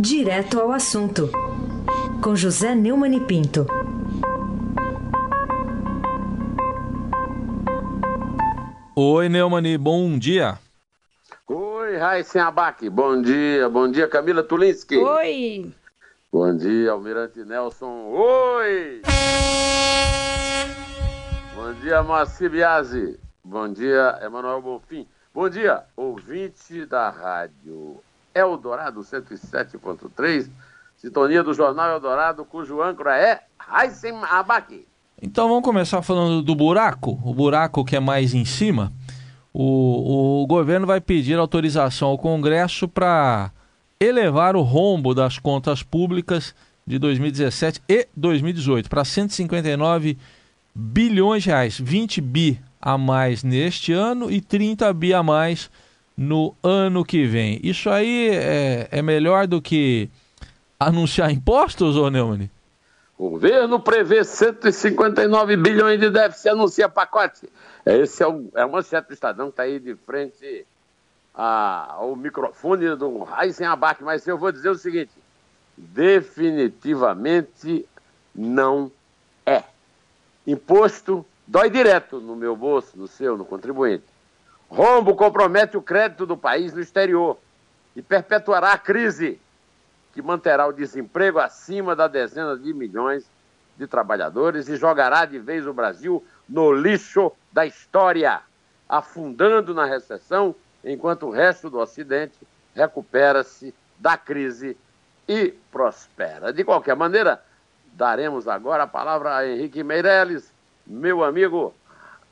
Direto ao assunto, com José Neumann e Pinto. Oi, Neumani, bom dia. Oi, Raíssen Abac, bom dia. Bom dia, Camila Tulinski. Oi. Bom dia, Almirante Nelson. Oi. Bom dia, Moacir Biasi. Bom dia, Emanuel Bonfim. Bom dia, ouvinte da rádio Eldorado 107.3, sintonia do Jornal Eldorado, cujo âncora é Raíssen Abac. Então vamos começar falando do buraco, o buraco que é mais em cima. O, o governo vai pedir autorização ao Congresso para elevar o rombo das contas públicas de 2017 e 2018 para 159 bilhões de reais, 20 bi a mais neste ano e 30 bi a mais no ano que vem. Isso aí é, é melhor do que anunciar impostos, ô Neumann? O governo prevê 159 bilhões de déficit anuncia pacote. Esse é, o, é uma manchete Estadão que está aí de frente a, ao microfone do Raíssen Abac. Mas eu vou dizer o seguinte: definitivamente não é. Imposto dói direto no meu bolso, no seu, no contribuinte. Rombo compromete o crédito do país no exterior e perpetuará a crise que manterá o desemprego acima da dezena de milhões de trabalhadores e jogará de vez o Brasil no lixo da história, afundando na recessão, enquanto o resto do Ocidente recupera-se da crise e prospera. De qualquer maneira, daremos agora a palavra a Henrique Meirelles, meu amigo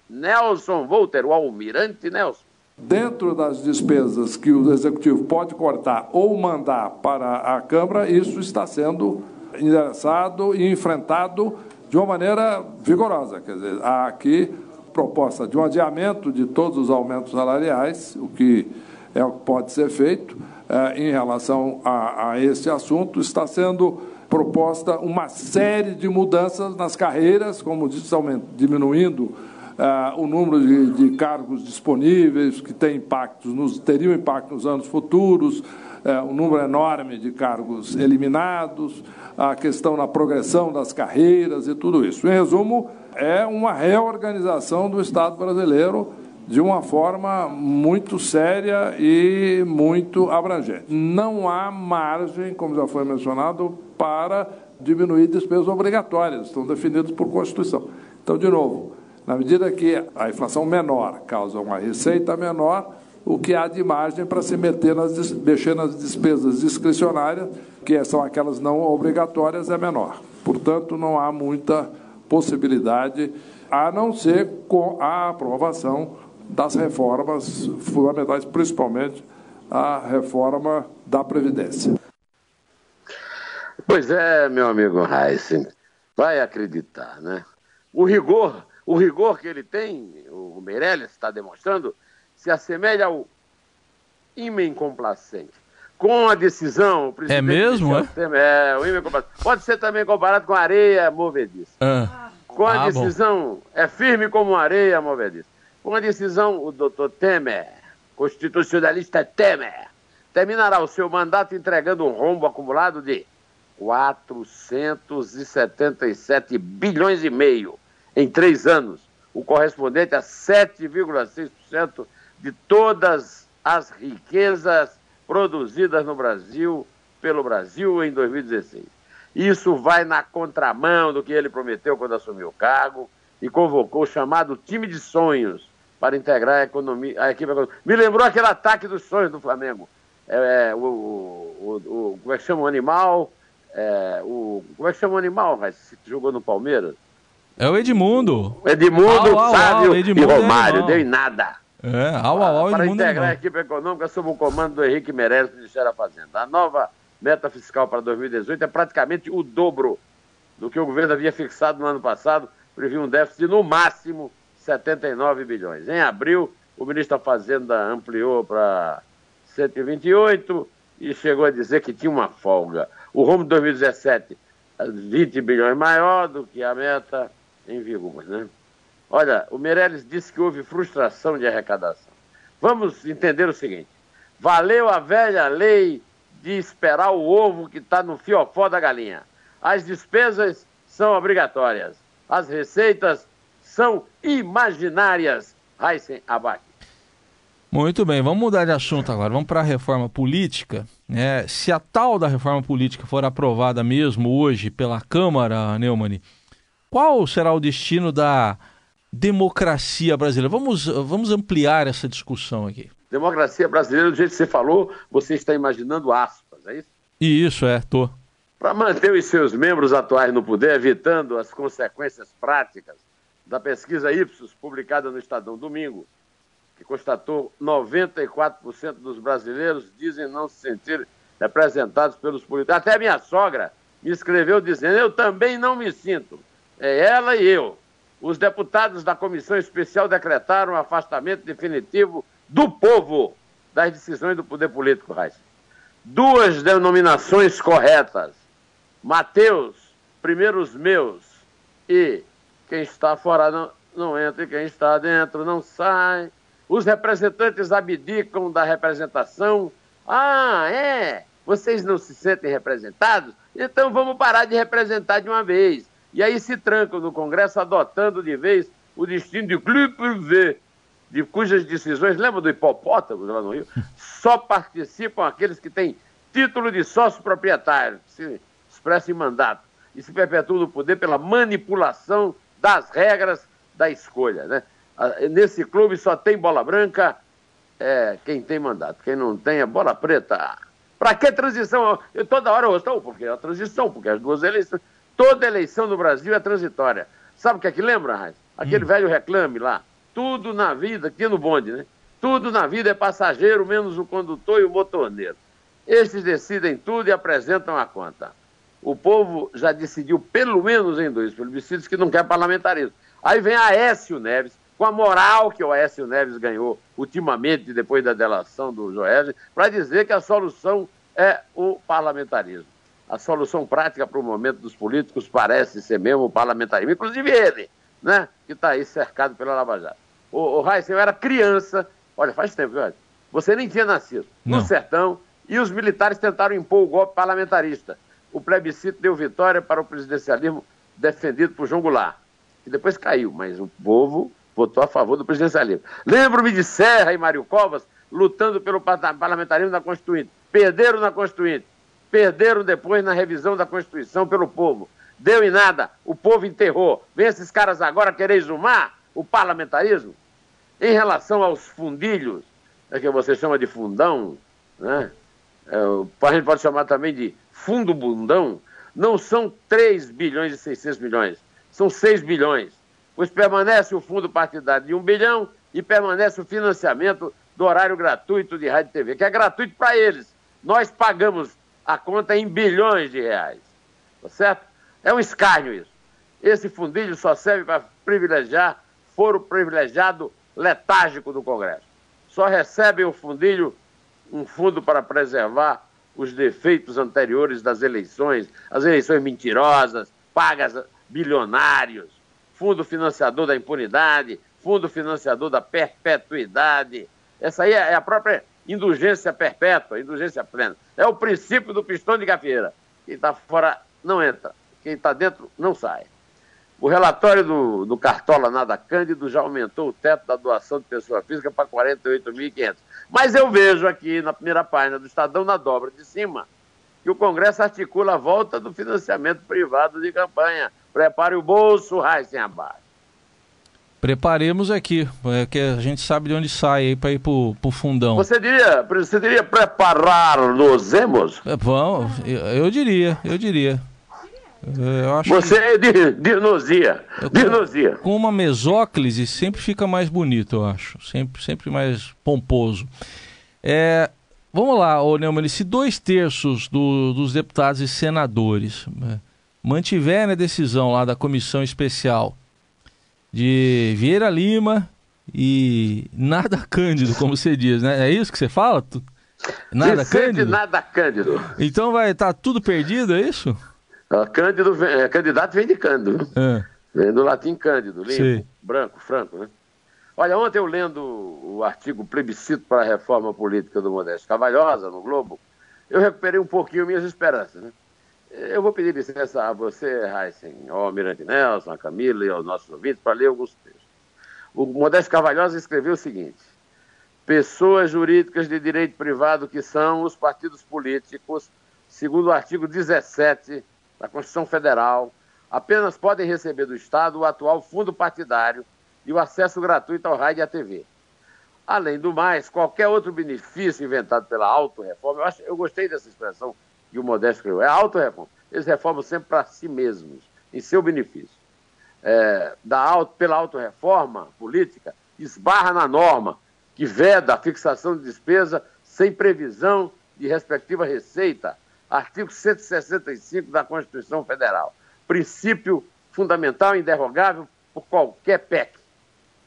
Nelson Volter, o almirante Nelson. Dentro das despesas que o executivo pode cortar ou mandar para a Câmara, isso está sendo endereçado e enfrentado de uma maneira vigorosa. Quer dizer, há aqui proposta de um adiamento de todos os aumentos salariais, o que é o que pode ser feito eh, em relação a, a esse assunto. Está sendo proposta uma série de mudanças nas carreiras, como disse, diminuindo uh, o número de, de, cargos disponíveis, que tem impactos nos, teriam impacto nos anos futuros, uh, um número enorme de cargos eliminados, a questão na progressão das carreiras e tudo isso. Em resumo, é uma reorganização do Estado brasileiro de uma forma muito séria e muito abrangente. Não há margem, como já foi mencionado, para diminuir despesas obrigatórias, estão definidas por Constituição. Então, de novo, na medida que a inflação menor causa uma receita menor, o que há de margem para se meter nas, mexer nas despesas discricionárias, que são aquelas não obrigatórias, é menor. Portanto, não há muita possibilidade, a não ser com a aprovação das reformas fundamentais, principalmente a reforma da Previdência. Pois é, meu amigo Heisen, vai acreditar, né? O rigor o rigor que ele tem, o Meirelles está demonstrando, se assemelha ao imen complacente. Com a decisão, o presidente. É mesmo? É? Temer, é, o complacente. Pode ser também comparado com areia movediça. Ah. Com a ah, decisão, bom. é firme como areia movediça. Com a decisão, o doutor Temer, constitucionalista Temer, terminará o seu mandato entregando um rombo acumulado de 477 bilhões e meio em três anos, o correspondente a 7,6% de todas as riquezas produzidas no Brasil, pelo Brasil em 2016. Isso vai na contramão do que ele prometeu quando assumiu o cargo e convocou o chamado time de sonhos para integrar a, economia, a equipe econômica. Me lembrou aquele ataque dos sonhos do Flamengo. É, é, o, o, o, como é que chama o animal? É, o, como é que chama o animal, que jogou no Palmeiras? É o Edmundo. Edmundo, au, Sávio au, Edmundo e Romário. É deu em nada. É, au, au, au, Para Edmundo é integrar a equipe econômica sob o comando do Henrique Meirelles, Ministério da Fazenda. A nova meta fiscal para 2018 é praticamente o dobro do que o governo havia fixado no ano passado, previa um déficit de, no máximo, 79 bilhões. Em abril, o ministro da Fazenda ampliou para 128 e chegou a dizer que tinha uma folga. O rumo de 2017, 20 bilhões maior do que a meta em vigor. Né? Olha, o Meirelles disse que houve frustração de arrecadação. Vamos entender o seguinte: valeu a velha lei de esperar o ovo que está no fiofó da galinha. As despesas são obrigatórias. As receitas são imaginárias. Heisen Abac. Muito bem, vamos mudar de assunto agora. Vamos para a reforma política. É, se a tal da reforma política for aprovada mesmo hoje pela Câmara, Neumann, qual será o destino da democracia brasileira? Vamos, vamos ampliar essa discussão aqui. Democracia brasileira, do jeito que você falou, você está imaginando aspas, é isso? Isso, é, tô. Para manter os seus membros atuais no poder, evitando as consequências práticas da pesquisa Ipsos, publicada no Estadão domingo, que constatou 94% dos brasileiros dizem não se sentir representados pelos políticos. Até minha sogra me escreveu dizendo: Eu também não me sinto. É ela e eu. Os deputados da comissão especial decretaram o afastamento definitivo do povo das decisões do poder político, Raíssa. Duas denominações corretas. Mateus, primeiros meus, e quem está fora não, não entra e quem está dentro não sai. Os representantes abdicam da representação. Ah, é? Vocês não se sentem representados? Então vamos parar de representar de uma vez. E aí se trancam no Congresso adotando de vez o destino de clube privé, de cujas decisões, lembra do hipopótamo lá no Rio? Só participam aqueles que têm título de sócio proprietário, que se expressa em mandato, e se perpetuam no poder pela manipulação das regras da escolha. Né? Nesse clube só tem bola branca é, quem tem mandato. Quem não tem é bola preta. Para que transição? Eu, toda hora eu ouço, porque é a transição, porque as duas eleições. Toda eleição no Brasil é transitória. Sabe o que é que lembra, Raiz? Aquele hum. velho reclame lá. Tudo na vida, aqui no bonde, né? Tudo na vida é passageiro, menos o condutor e o motorneiro. Estes decidem tudo e apresentam a conta. O povo já decidiu pelo menos em dois plebiscitos que não quer parlamentarismo. Aí vem Aécio Neves, com a moral que o Aécio Neves ganhou ultimamente, depois da delação do Joel, para dizer que a solução é o parlamentarismo. A solução prática para o momento dos políticos parece ser mesmo o parlamentarismo, inclusive ele, né, que está aí cercado pela Lava Jato. O, o Raíssa, eu era criança, olha, faz tempo, viu? Você nem tinha nascido, Não. no sertão, e os militares tentaram impor o golpe parlamentarista. O plebiscito deu vitória para o presidencialismo defendido por João Goulart, que depois caiu, mas o povo votou a favor do presidencialismo. Lembro-me de Serra e Mário Covas lutando pelo parlamentarismo da Constituinte. Perderam na Constituinte. Perderam depois na revisão da Constituição pelo povo. Deu em nada. O povo enterrou. Vem esses caras agora querer exumar o parlamentarismo? Em relação aos fundilhos, é que você chama de fundão, né? É, a gente pode chamar também de fundo bundão, não são 3 bilhões e 600 milhões, são 6 bilhões pois permanece o fundo partidário de um bilhão e permanece o financiamento do horário gratuito de rádio e TV, que é gratuito para eles. Nós pagamos a conta em bilhões de reais. Tá certo? É um escárnio isso. Esse fundilho só serve para privilegiar foro privilegiado letárgico do Congresso. Só recebe o fundilho um fundo para preservar os defeitos anteriores das eleições, as eleições mentirosas, pagas bilionários, fundo financiador da impunidade, fundo financiador da perpetuidade. Essa aí é a própria indulgência perpétua, indulgência plena. É o princípio do pistão de gafieira. Quem está fora não entra, quem está dentro não sai. O relatório do, do Cartola Nada Cândido já aumentou o teto da doação de pessoa física para 48.500. Mas eu vejo aqui na primeira página do Estadão, na dobra de cima, que o Congresso articula a volta do financiamento privado de campanha Prepare o bolso, Raíssen abaixo. Preparemos aqui, é que a gente sabe de onde sai aí para ir pro, pro fundão. Você diria, você diria preparar-nos-emos? É, vamos, eu, eu, diria, eu diria. É, você é de dinosia, dinosia. Com uma mesóclise sempre fica mais bonito, eu acho. Sempre, sempre mais pomposo. É, vamos lá, ô Neumann, se dois terços do, dos deputados e senadores... Né, mantiverem a decisão lá da comissão especial de Vieira Lima e nada Cândido, como você diz, né? É isso que você fala? Nada Cândido? Nada Cândido. Então vai estar tá tudo perdido, é isso? Cândido vem, é, candidato vem de Cândido. É. Vem do latim Cândido, limpo, Sim. branco, franco, né? Olha, ontem eu lendo o artigo Plebiscito para a Reforma Política do Modesto Cavalhosa, no Globo, eu recuperei um pouquinho minhas esperanças. Né? Eu vou pedir licença a você, Heisen, ao Almirante Nelson, a Camila e aos nossos ouvintes para ler alguns textos. O Modesto Carvalhosa escreveu o seguinte: pessoas jurídicas de direito privado que são os partidos políticos, segundo o artigo 17 da Constituição Federal, apenas podem receber do Estado o atual fundo partidário e o acesso gratuito ao rádio e à TV. Além do mais, qualquer outro benefício inventado pela autorreforma, eu, eu gostei dessa expressão que o Modesto criou, é autorreforma. Eles reformam sempre para si mesmos, em seu benefício. É, da auto, pela autorreforma política, esbarra na norma que veda a fixação de despesa sem previsão de respectiva receita, artigo 165 da Constituição Federal princípio fundamental e indерrogável por qualquer PEC.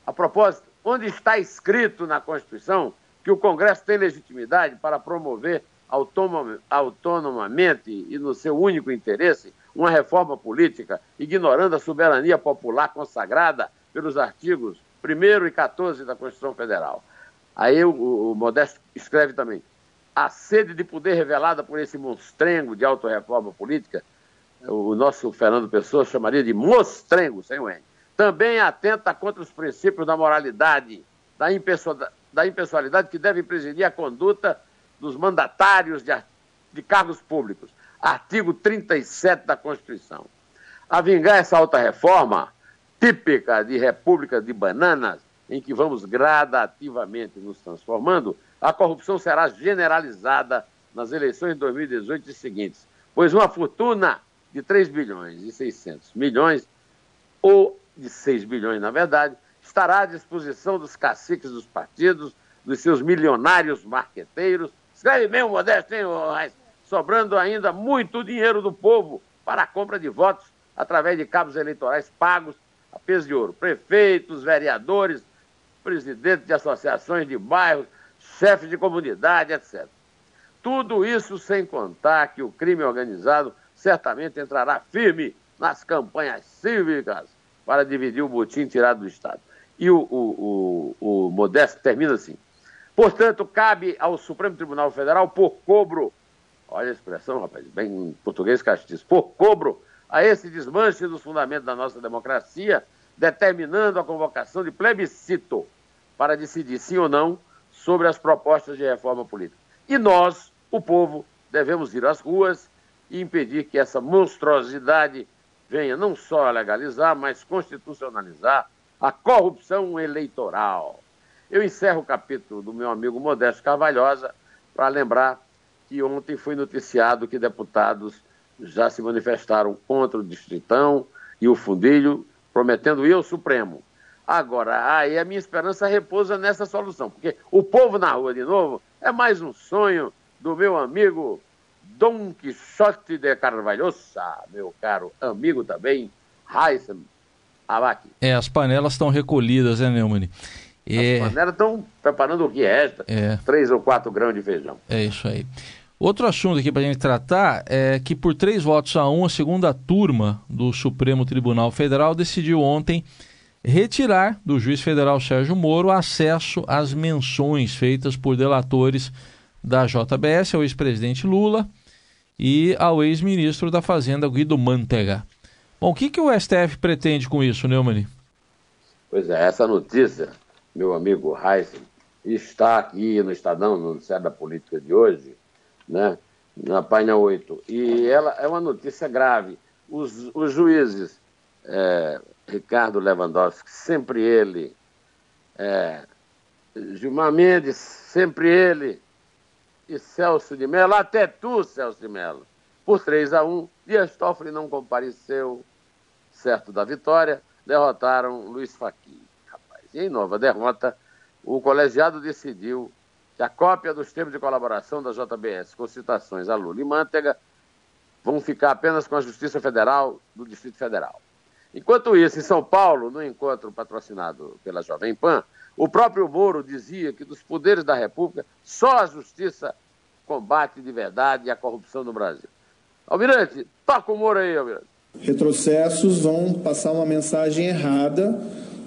A propósito, onde está escrito na Constituição que o Congresso tem legitimidade para promover autonomamente e no seu único interesse uma reforma política, ignorando a soberania popular consagrada pelos artigos 1 e 14 da Constituição Federal. Aí o, o Modesto escreve também: a sede de poder revelada por esse monstrengo de autorreforma política o nosso Fernando Pessoa chamaria de mostrengo, sem o N. Também atenta contra os princípios da moralidade, da, impessoalidade que devem presidir a conduta dos mandatários de, de cargos públicos. Artigo 37 da Constituição. A vingar essa alta reforma, típica de república de bananas, em que vamos gradativamente nos transformando, a corrupção será generalizada nas eleições de 2018 e seguintes, pois uma fortuna de 3 bilhões e 600 milhões, ou de 6 bilhões, na verdade, estará à disposição dos caciques dos partidos, dos seus milionários marqueteiros. Escreve bem o Modesto, hein, Reis? Sobrando ainda muito dinheiro do povo para a compra de votos através de cabos eleitorais pagos a peso de ouro. Prefeitos, vereadores, presidentes de associações de bairros, chefes de comunidade, etc. Tudo isso sem contar que o crime organizado certamente entrará firme nas campanhas cívicas para dividir o botim tirado do Estado. E o, o, o, o Modesto termina assim. Portanto, cabe ao Supremo Tribunal Federal, por cobro, olha a expressão, rapaz, bem em português castiço, por cobro a esse desmanche dos fundamentos da nossa democracia, determinando a convocação de plebiscito para decidir sim ou não sobre as propostas de reforma política. E nós, o povo, devemos ir às ruas e impedir que essa monstruosidade venha não só legalizar, mas constitucionalizar a corrupção eleitoral. Eu encerro o capítulo do meu amigo Modesto Carvalhosa para lembrar que ontem foi noticiado que deputados já se manifestaram contra o Distritão e o Fundilho, prometendo ir ao Supremo. Agora, aí a minha esperança repousa nessa solução, porque o povo na rua de novo é mais um sonho do meu amigo Dom Quixote de Carvalhosa, meu caro amigo também, Heisen Abac. É, as panelas estão recolhidas, né, Neumann? É... As panelas estão preparando o que resta, é. três ou quatro grãos de feijão. É isso aí. Outro assunto aqui para a gente tratar é que por três votos a um, a segunda turma do Supremo Tribunal Federal decidiu ontem retirar do juiz federal Sérgio Moro acesso às menções feitas por delatores da JBS ao ex-presidente Lula e ao ex-ministro da Fazenda, Guido Mantega. Bom, o que, que o STF pretende com isso, Neumann? Pois é, essa notícia, meu amigo Heisen, está aqui no Estadão, no Noticiário da Política de hoje, né, na página 8. E ela é uma notícia grave. Os, os juízes, é, Ricardo Lewandowski, sempre ele, é, Gilmar Mendes, sempre ele, e Celso de Mello, até tu, Celso de Mello, por 3 a 1. Dias Toffoli não compareceu, certo da vitória, derrotaram Luiz Faqui. E em nova derrota, o colegiado decidiu que a cópia dos termos de colaboração da JBS com citações a Lula e Mantega vão ficar apenas com a Justiça Federal do Distrito Federal. Enquanto isso, em São Paulo, no encontro patrocinado pela Jovem Pan, o próprio Moro dizia que dos poderes da República, só a justiça combate de verdade a corrupção no Brasil. Almirante, toca o Moro aí, Almirante. Retrocessos vão passar uma mensagem errada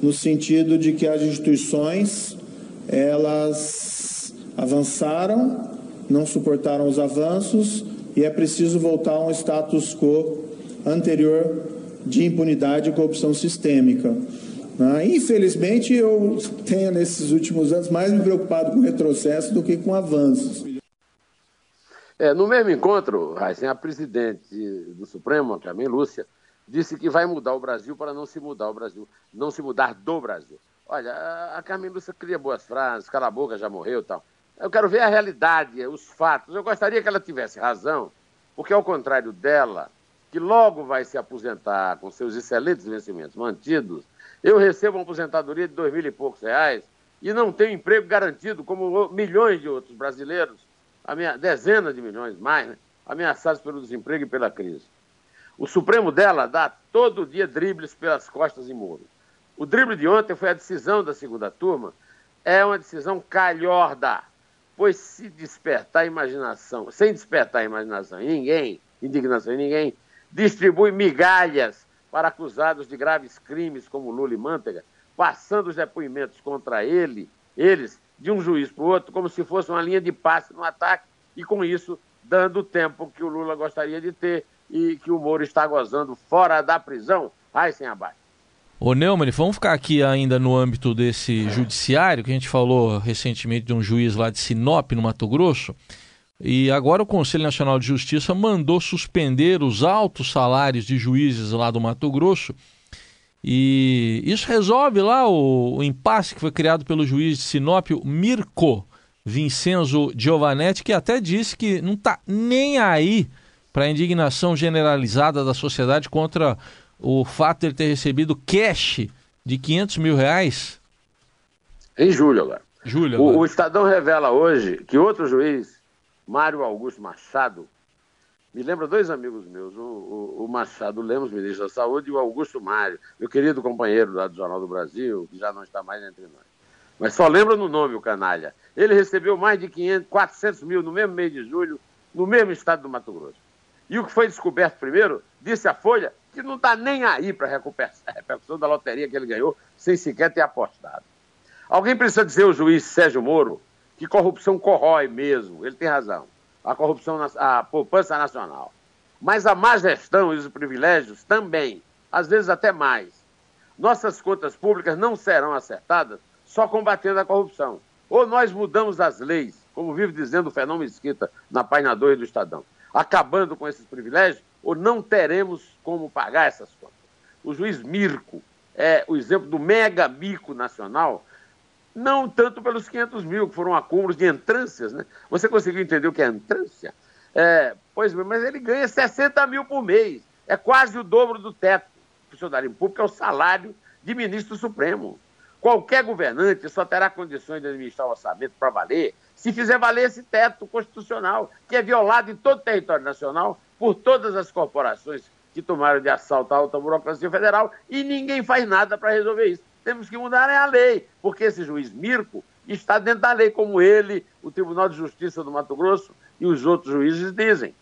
no sentido de que as instituições elas avançaram não suportaram os avanços e é preciso voltar a um status quo anterior de impunidade e corrupção sistêmica. Ah, infelizmente, eu tenho nesses últimos anos mais me preocupado com retrocesso do que com avanços. É, no mesmo encontro, a presidente do Supremo, Carmen Lúcia, disse que vai mudar o Brasil para não se mudar o Brasil, não se mudar do Brasil. Olha, a Carmen Lúcia cria boas frases, cala a boca, já morreu tal. Eu quero ver a realidade, os fatos. Eu gostaria que ela tivesse razão, porque ao contrário dela, que logo vai se aposentar com seus excelentes vencimentos mantidos, eu recebo uma aposentadoria de dois mil e poucos reais e não tenho emprego garantido, como milhões de outros brasileiros, minha, dezenas de milhões mais, né, ameaçados pelo desemprego e pela crise. O Supremo dela dá todo dia dribles pelas costas e Moro. O drible de ontem foi a decisão da segunda turma, é uma decisão calhorda, pois se despertar a imaginação, sem despertar a imaginação em ninguém, indignação em ninguém, distribui migalhas para acusados de graves crimes como Lula e Mantega, passando os depoimentos contra ele, eles, de um juiz para o outro, como se fosse uma linha de passe no ataque, e com isso dando o tempo que o Lula gostaria de ter e que o Moro está gozando fora da prisão. Ai, sem abate. Ô Neumann, vamos ficar aqui ainda no âmbito desse judiciário, que a gente falou recentemente de um juiz lá de Sinop, no Mato Grosso. E agora o Conselho Nacional de Justiça mandou suspender os altos salários de juízes lá do Mato Grosso. E isso resolve lá o, o impasse que foi criado pelo juiz de Sinop, Mirko Vincenzo Giovanetti, que até disse que não está nem aí para a indignação generalizada da sociedade contra o fato de ele ter recebido cash de 500 mil reais? Em julho agora. Julho agora. O, o Estadão revela hoje que outro juiz, Mário Augusto Machado, me lembra dois amigos meus, o, o, o, Machado Lemos, ministro da Saúde, e o Augusto Mário, meu querido companheiro lá do Jornal do Brasil, que já não está mais entre nós. Mas só lembra no nome o canalha. Ele recebeu mais de 500, 400 mil no mesmo mês de julho, no mesmo estado do Mato Grosso. E o que foi descoberto primeiro, disse a Folha, que não está nem aí para a repercussão da loteria que ele ganhou, sem sequer ter apostado. Alguém precisa dizer ao juiz Sérgio Moro que corrupção corrói mesmo, ele tem razão. A corrupção, a poupança nacional. Mas a má gestão e os privilégios também, às vezes até mais. Nossas contas públicas não serão acertadas só combatendo a corrupção. Ou nós mudamos as leis, como vive dizendo o Fenômeno Mesquita na página 2 do Estadão, acabando com esses privilégios, ou não teremos como pagar essas contas. O juiz Mirko é o exemplo do mega mico nacional, não tanto pelos 500 mil, que foram acúmulos de entrâncias. Né? Você conseguiu entender o que é entrância? É, pois bem, mas ele ganha 60 mil por mês. É quase o dobro do teto. Funcionário público é o salário de ministro supremo. Qualquer governante só terá condições de administrar o orçamento para valer se fizer valer esse teto constitucional, que é violado em todo o território nacional por todas as corporações que tomaram de assalto a alta burocracia federal e ninguém faz nada para resolver isso. Temos que mudar a lei, porque esse juiz Mirko está dentro da lei, como ele, o Tribunal de Justiça do Mato Grosso e os outros juízes dizem.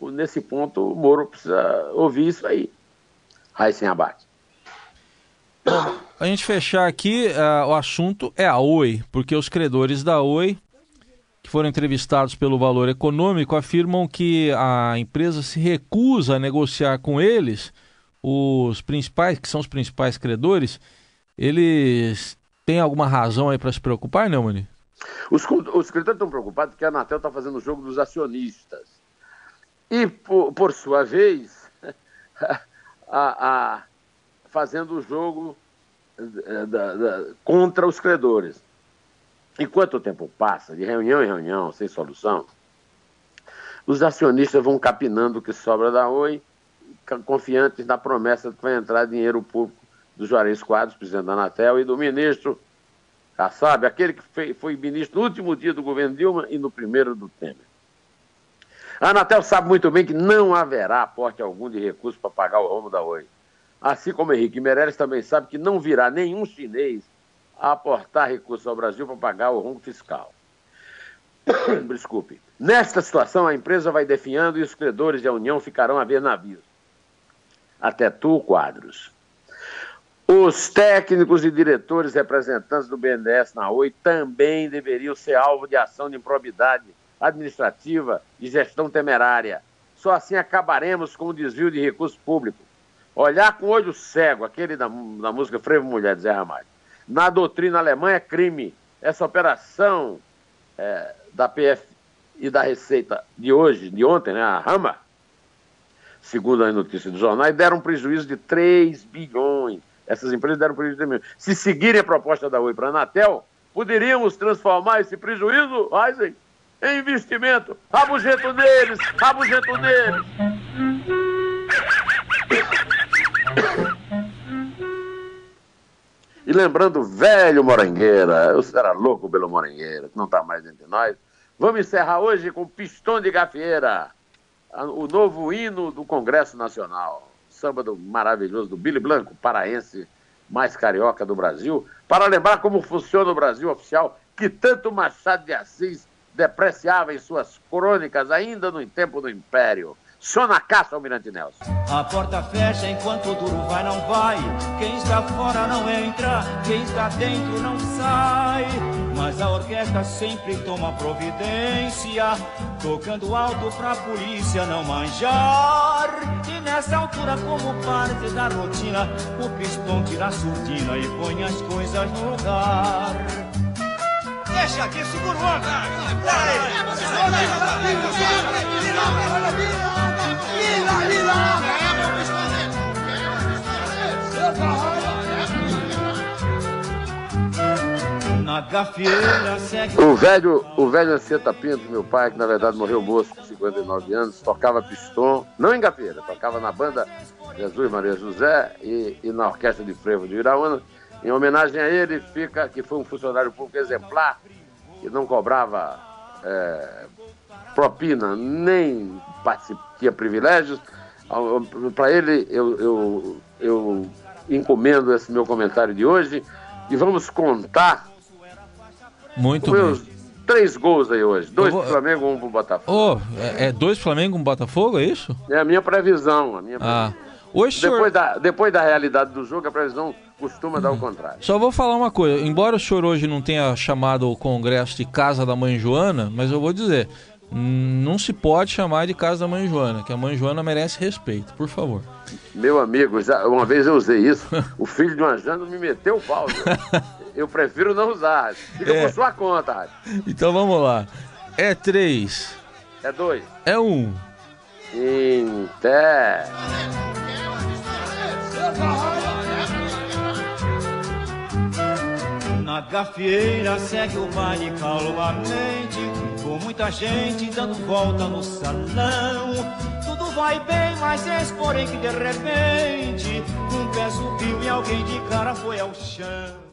Nesse ponto, o Moro precisa ouvir isso aí. sem Abate. A gente fechar aqui, uh, o assunto é a Oi, porque os credores da Oi foram entrevistados pelo Valor Econômico afirmam que a empresa se recusa a negociar com eles, os principais, que são os principais credores, eles têm alguma razão aí para se preocupar, não, Mani? Os, os credores estão preocupados porque a Anatel está fazendo o jogo dos acionistas. E, por, por sua vez, a, a, fazendo o jogo eh, da, da, contra os credores. Enquanto o tempo passa, de reunião em reunião, sem solução, os acionistas vão capinando o que sobra da Oi, confiantes na promessa de que vai entrar dinheiro público do Juarez Quadros, presidente da Anatel, e do ministro, sabe, aquele que foi, foi ministro no último dia do governo Dilma e no primeiro do Temer. A Anatel sabe muito bem que não haverá aporte algum de recursos para pagar o rombo da Oi. Assim como Henrique Meirelles também sabe que não virá nenhum chinês a aportar recursos ao Brasil para pagar o rombo fiscal. Desculpe. Nesta situação, a empresa vai definhando e os credores da União ficarão a ver navios. Até tu, quadros. Os técnicos e diretores representantes do BNDES na Oi também deveriam ser alvo de ação de improbidade administrativa e gestão temerária. Só assim acabaremos com o desvio de recursos públicos. Olhar com olho cego, aquele da, da música Frevo Mulher de Zé Ramalho. Na doutrina alemã é crime. Essa operação é, da PF e da Receita de hoje, de ontem, né, a Rama, segundo as notícias dos jornais, deram um prejuízo de 3 bilhões. Essas empresas deram um prejuízo de 3 bilhões. Se seguirem a proposta da Oi para a Anatel, poderíamos transformar esse prejuízo, Heisen, em investimento. Rabugento neles, rabugento neles. E lembrando velho Morangueira, eu era louco pelo Morangueira, que não está mais entre nós. Vamos encerrar hoje com Pistão de Gafieira, o novo hino do Congresso Nacional. Samba do maravilhoso do Billy Blanco, paraense mais carioca do Brasil, para lembrar como funciona o Brasil oficial, que tanto Machado de Assis depreciava em suas crônicas ainda no tempo do Império. Só na caça, Almirante Nelson. A porta fecha enquanto o duro vai, não vai. Quem está fora não entra, quem está dentro não sai. Mas a orquestra sempre toma providência, tocando alto pra polícia não manjar. E nessa altura, como parte da rotina, o pistão tira a surdina e põe as coisas no lugar. Deixa aqui, segura o segue O velho, o velho Anceta Pinto, meu pai, que na verdade morreu moço com 59 anos, tocava pistão, não em gafieira, tocava na banda Jesus Maria José e, e na Orquestra de Frevo de Iraúna. Em homenagem a ele, fica que foi um funcionário público exemplar, que não cobrava é, propina, nem tinha privilégios. Para ele, eu, eu, eu encomendo esse meu comentário de hoje e vamos contar Muito meus bem. três gols aí hoje. Dois vou- pro Flamengo, um pro Botafogo. Ô, é, é dois Flamengo, um Botafogo, é isso? É a minha previsão. A minha Ah. previsão. Hoje, senhor, Depois, da, depois da realidade do jogo, a previsão costuma dar o contrário. só vou falar uma coisa. Embora o senhor hoje não tenha chamado o congresso de Casa da Mãe Joana, mas eu vou dizer, não se pode chamar de Casa da Mãe Joana, que a Mãe Joana merece respeito, por favor. Meu amigo, já, uma vez eu usei isso, o filho de uma janta me meteu o pau. Eu prefiro não usar. Fica É. por sua conta, Rádio. Então vamos lá. É três, É dois. é um. Inter. Na gafieira segue o baile calmamente, muita gente dando volta no salão. Tudo vai bem, mas eis porém que de repente um pé subiu e alguém de cara foi ao chão.